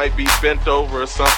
might be bent over or something.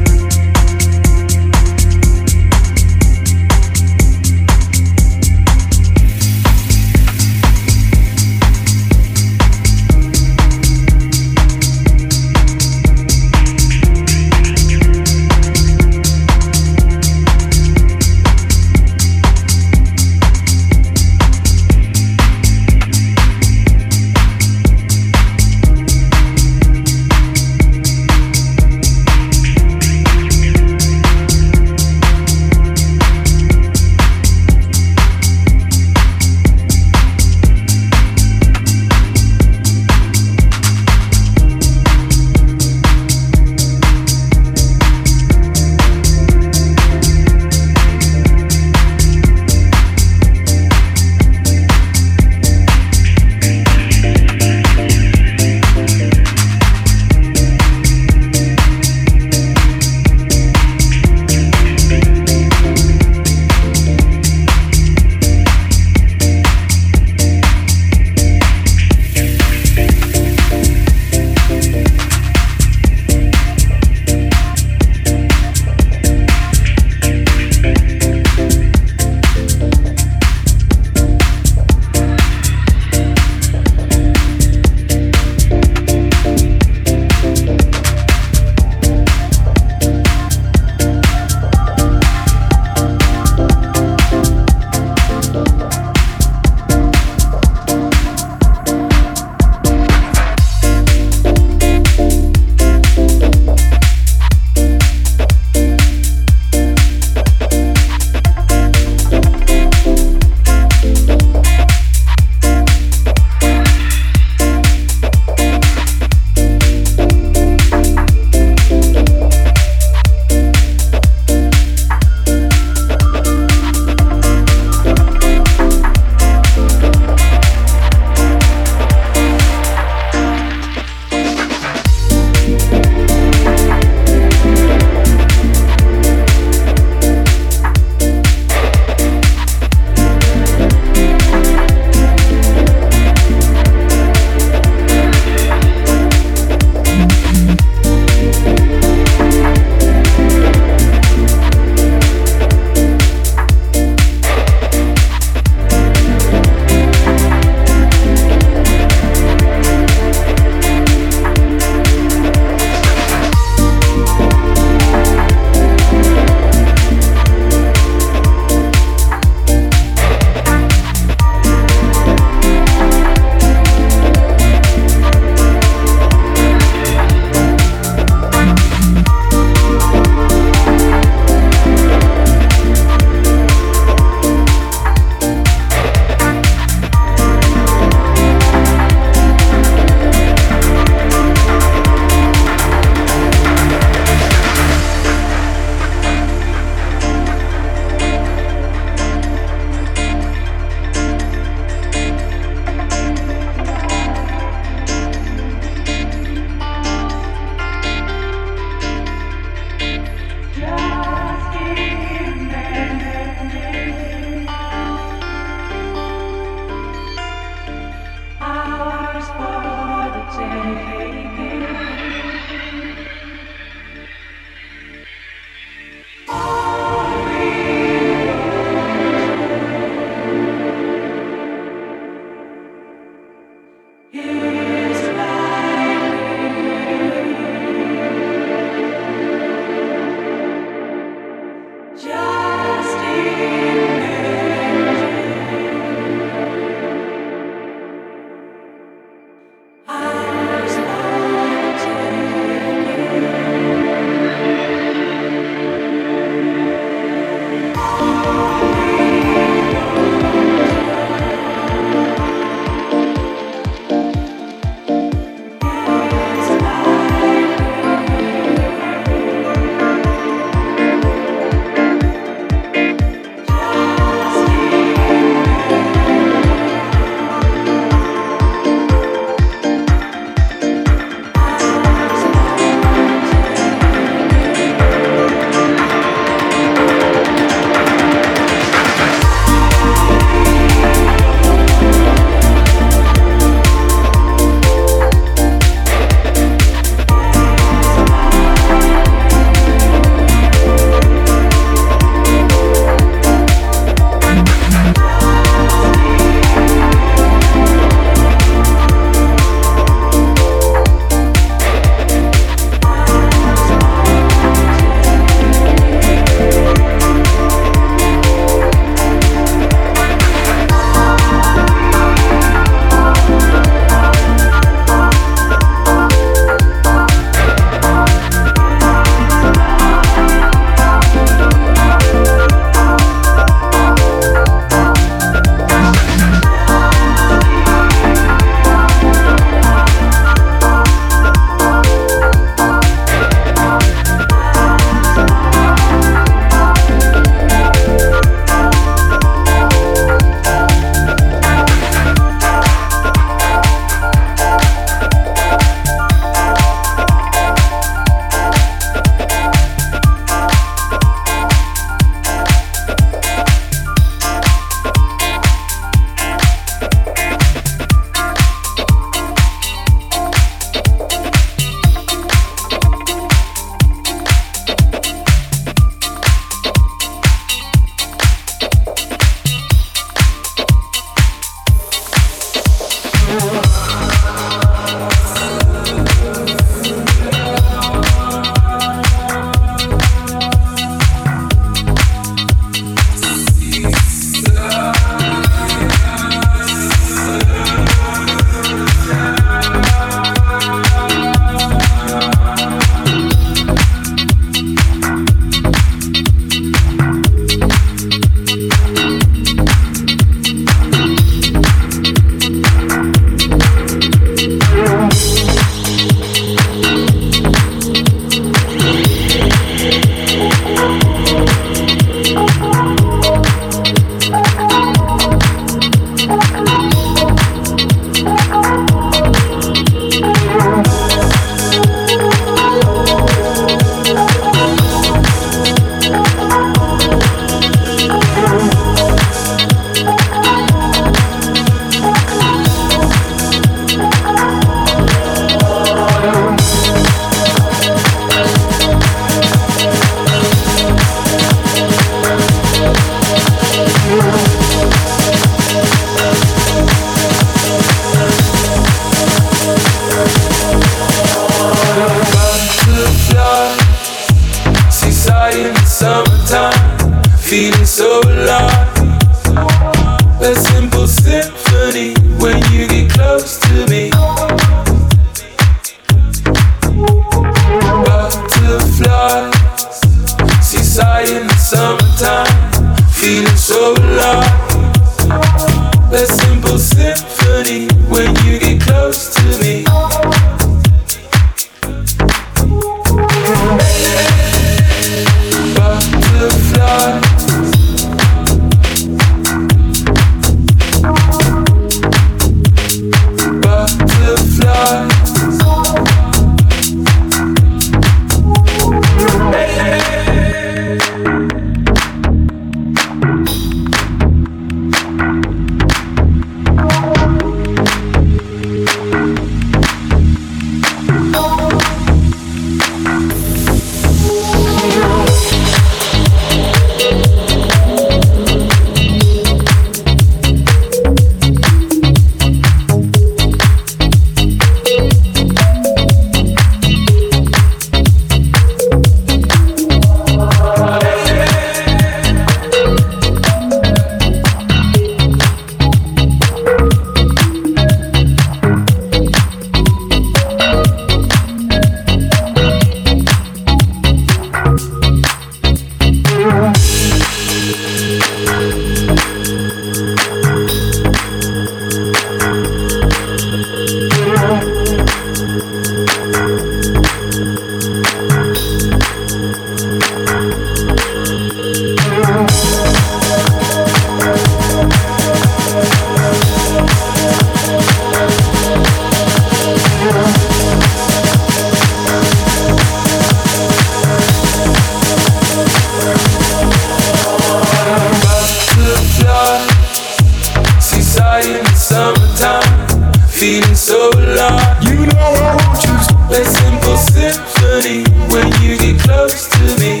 So alive. You know I want you. A simple symphony when you get close to me.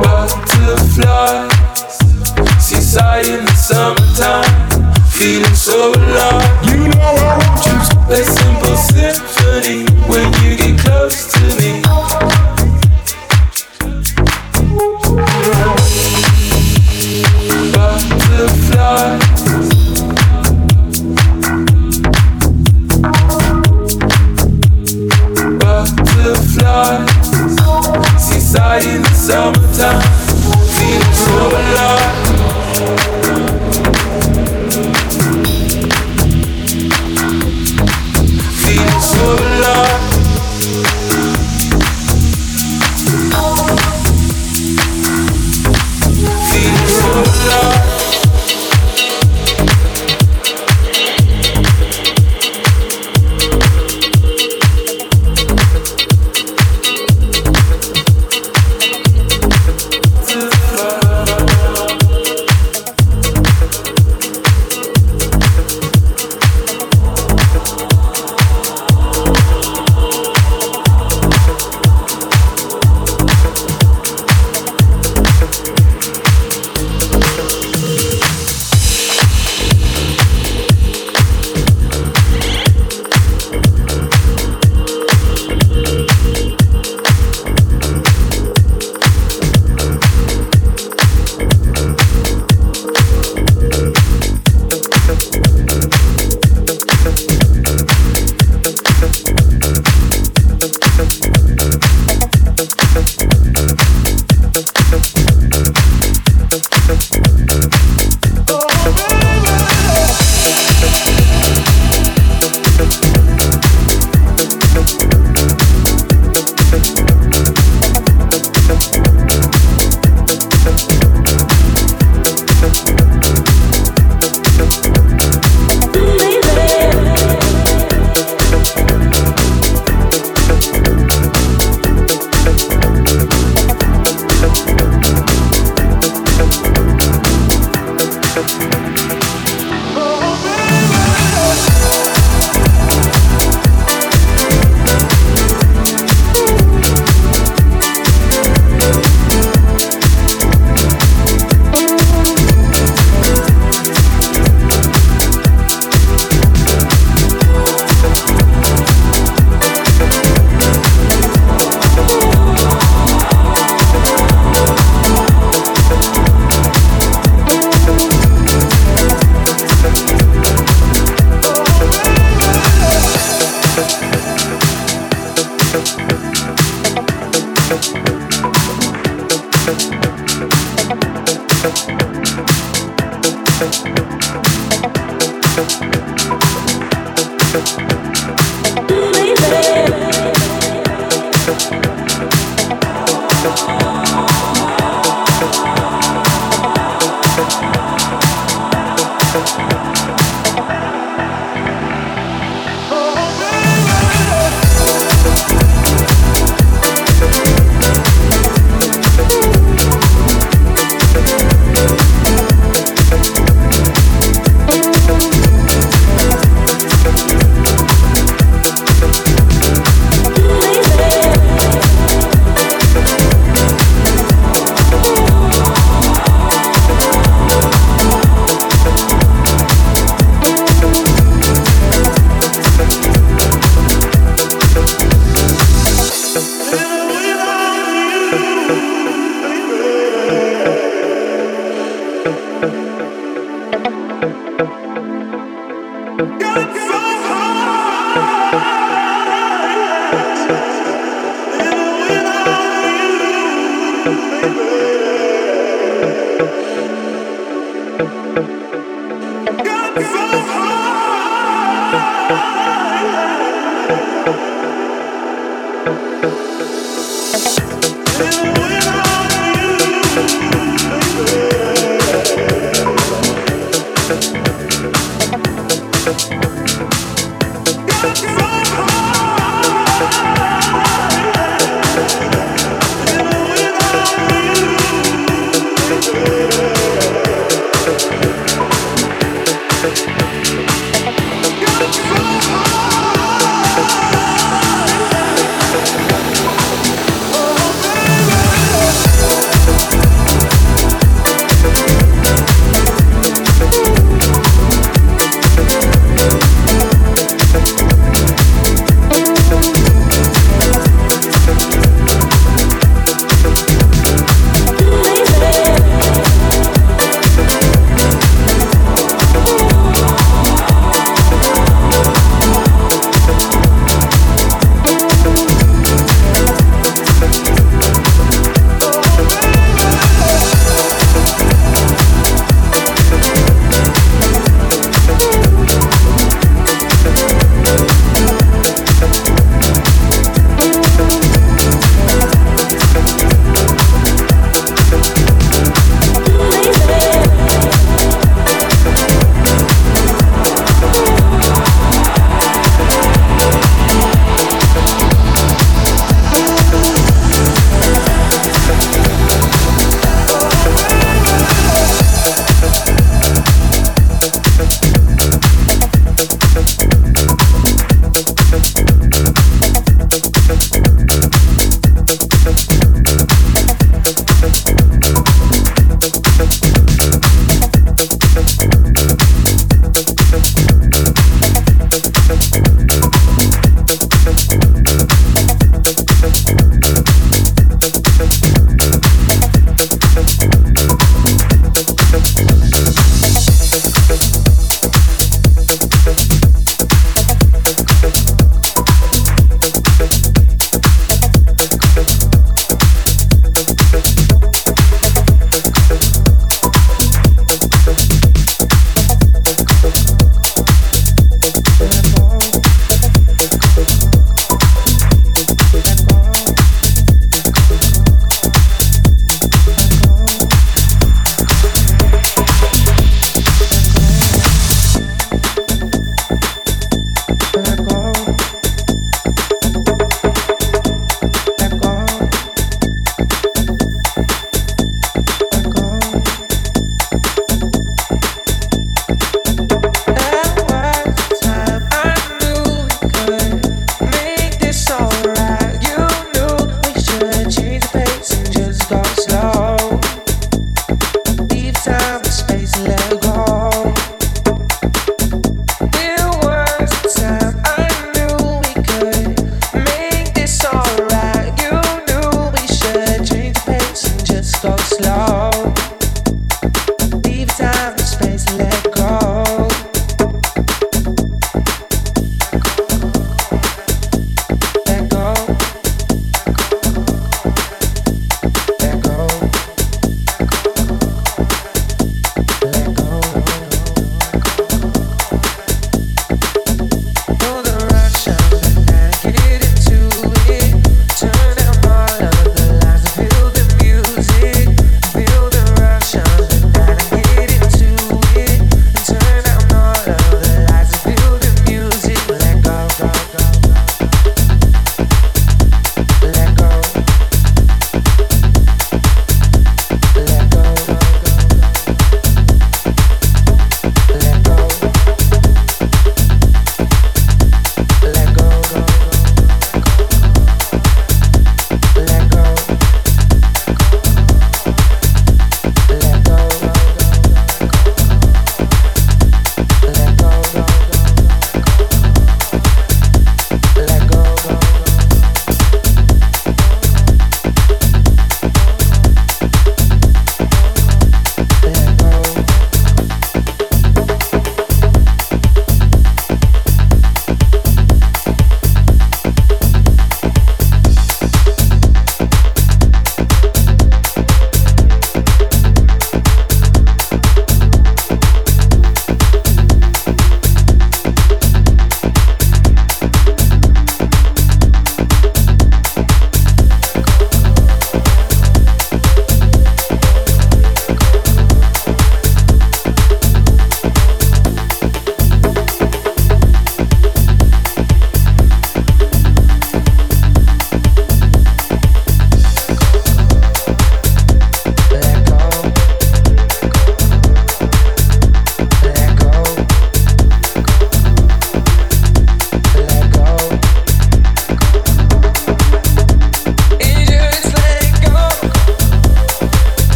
Butterfly, seaside in the summertime, feeling so alive. Summertime. Feeling so alive.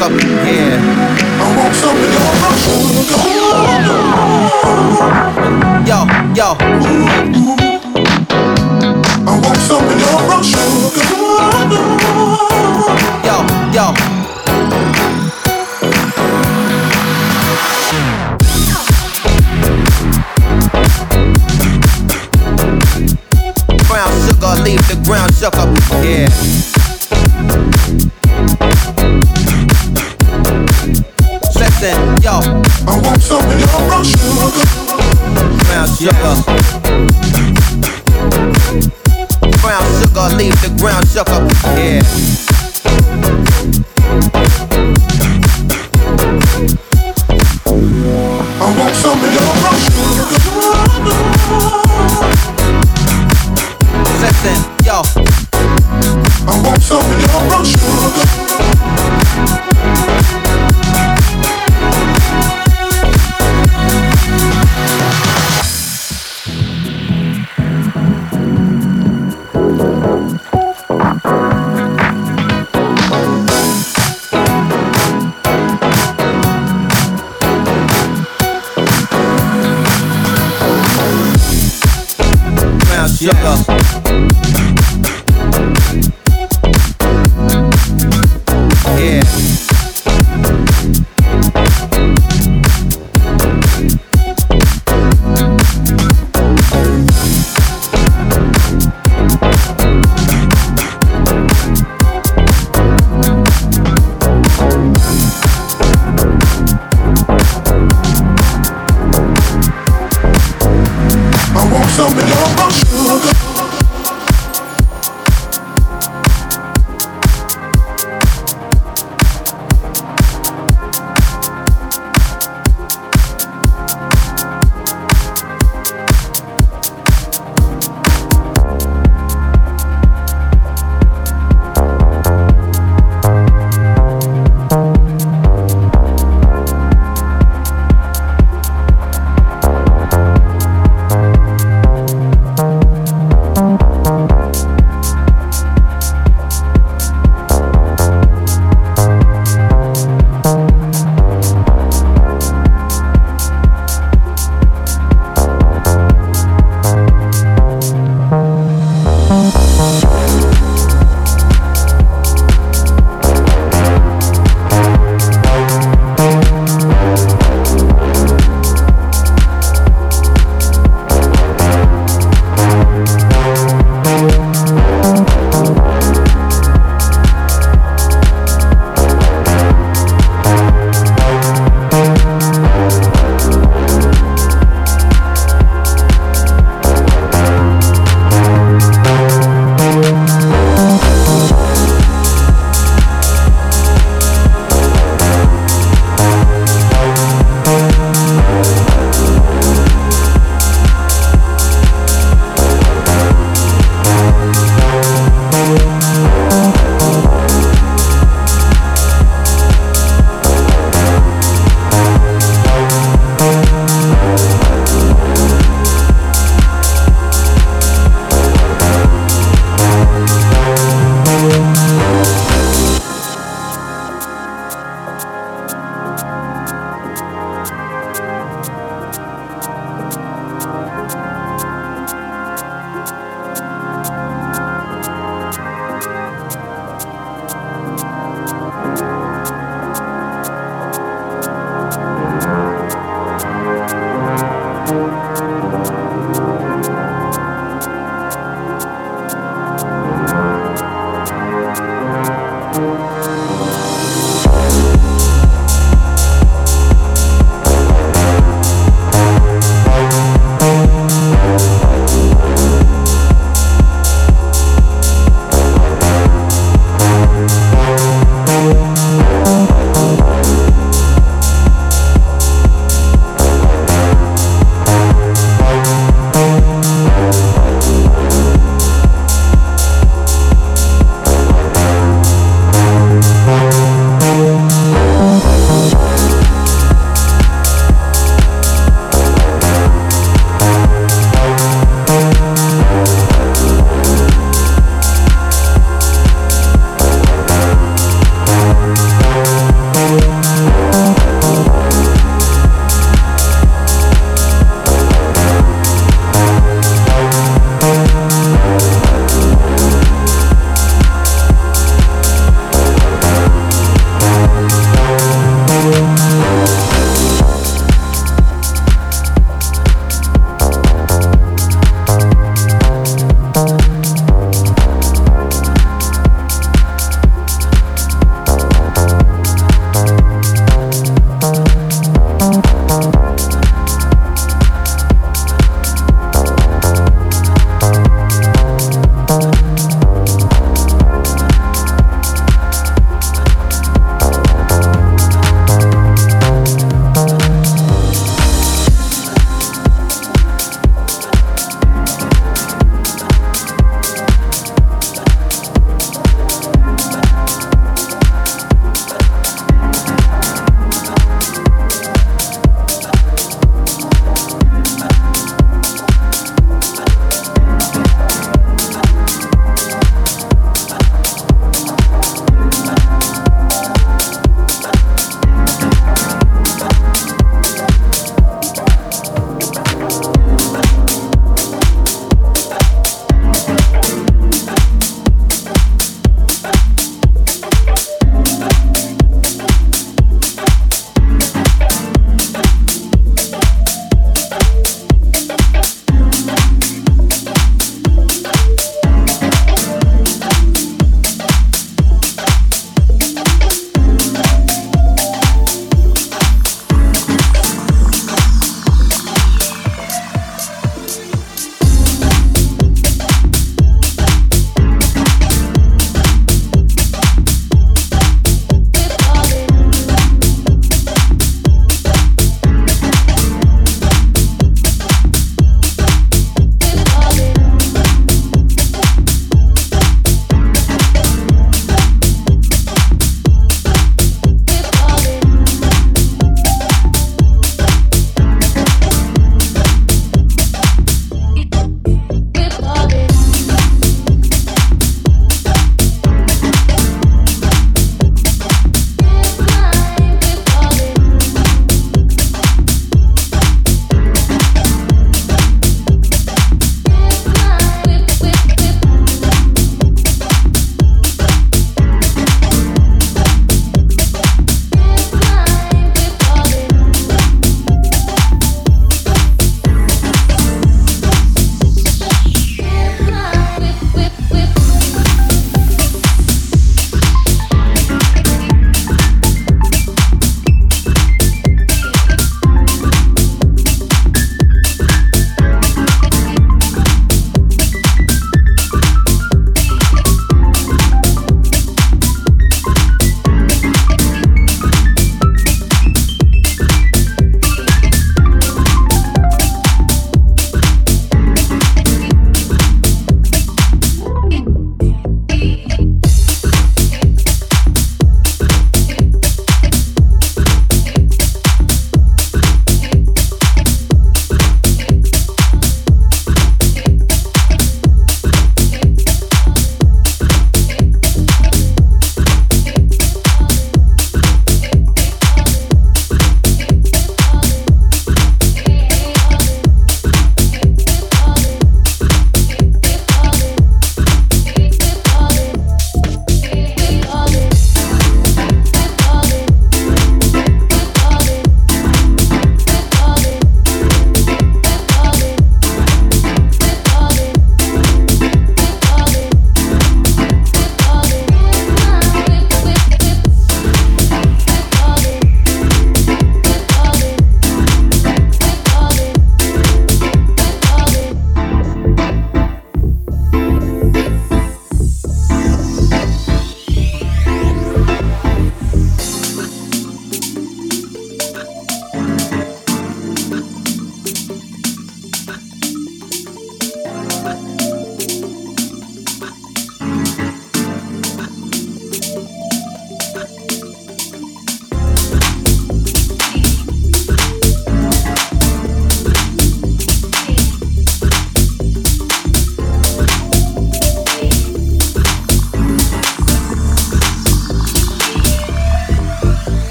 Up, yeah. I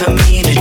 for me to